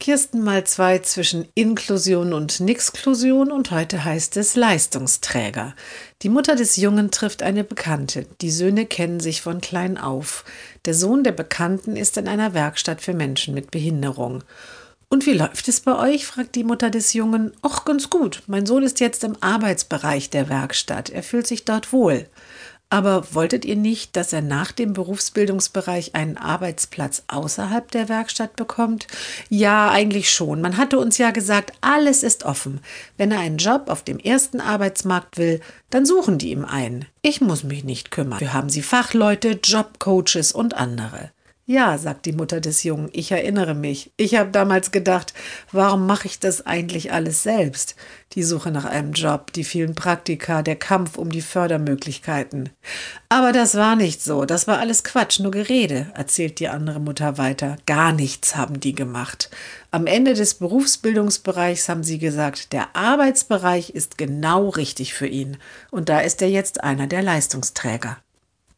Kirsten mal zwei zwischen Inklusion und Nixklusion und heute heißt es Leistungsträger. Die Mutter des Jungen trifft eine Bekannte. Die Söhne kennen sich von klein auf. Der Sohn der Bekannten ist in einer Werkstatt für Menschen mit Behinderung. Und wie läuft es bei euch? fragt die Mutter des Jungen. Och, ganz gut. Mein Sohn ist jetzt im Arbeitsbereich der Werkstatt. Er fühlt sich dort wohl. Aber wolltet ihr nicht, dass er nach dem Berufsbildungsbereich einen Arbeitsplatz außerhalb der Werkstatt bekommt? Ja, eigentlich schon. Man hatte uns ja gesagt, alles ist offen. Wenn er einen Job auf dem ersten Arbeitsmarkt will, dann suchen die ihm einen. Ich muss mich nicht kümmern. Wir haben sie Fachleute, Jobcoaches und andere. Ja, sagt die Mutter des Jungen, ich erinnere mich. Ich habe damals gedacht, warum mache ich das eigentlich alles selbst? Die Suche nach einem Job, die vielen Praktika, der Kampf um die Fördermöglichkeiten. Aber das war nicht so, das war alles Quatsch, nur Gerede, erzählt die andere Mutter weiter. Gar nichts haben die gemacht. Am Ende des Berufsbildungsbereichs haben sie gesagt, der Arbeitsbereich ist genau richtig für ihn. Und da ist er jetzt einer der Leistungsträger.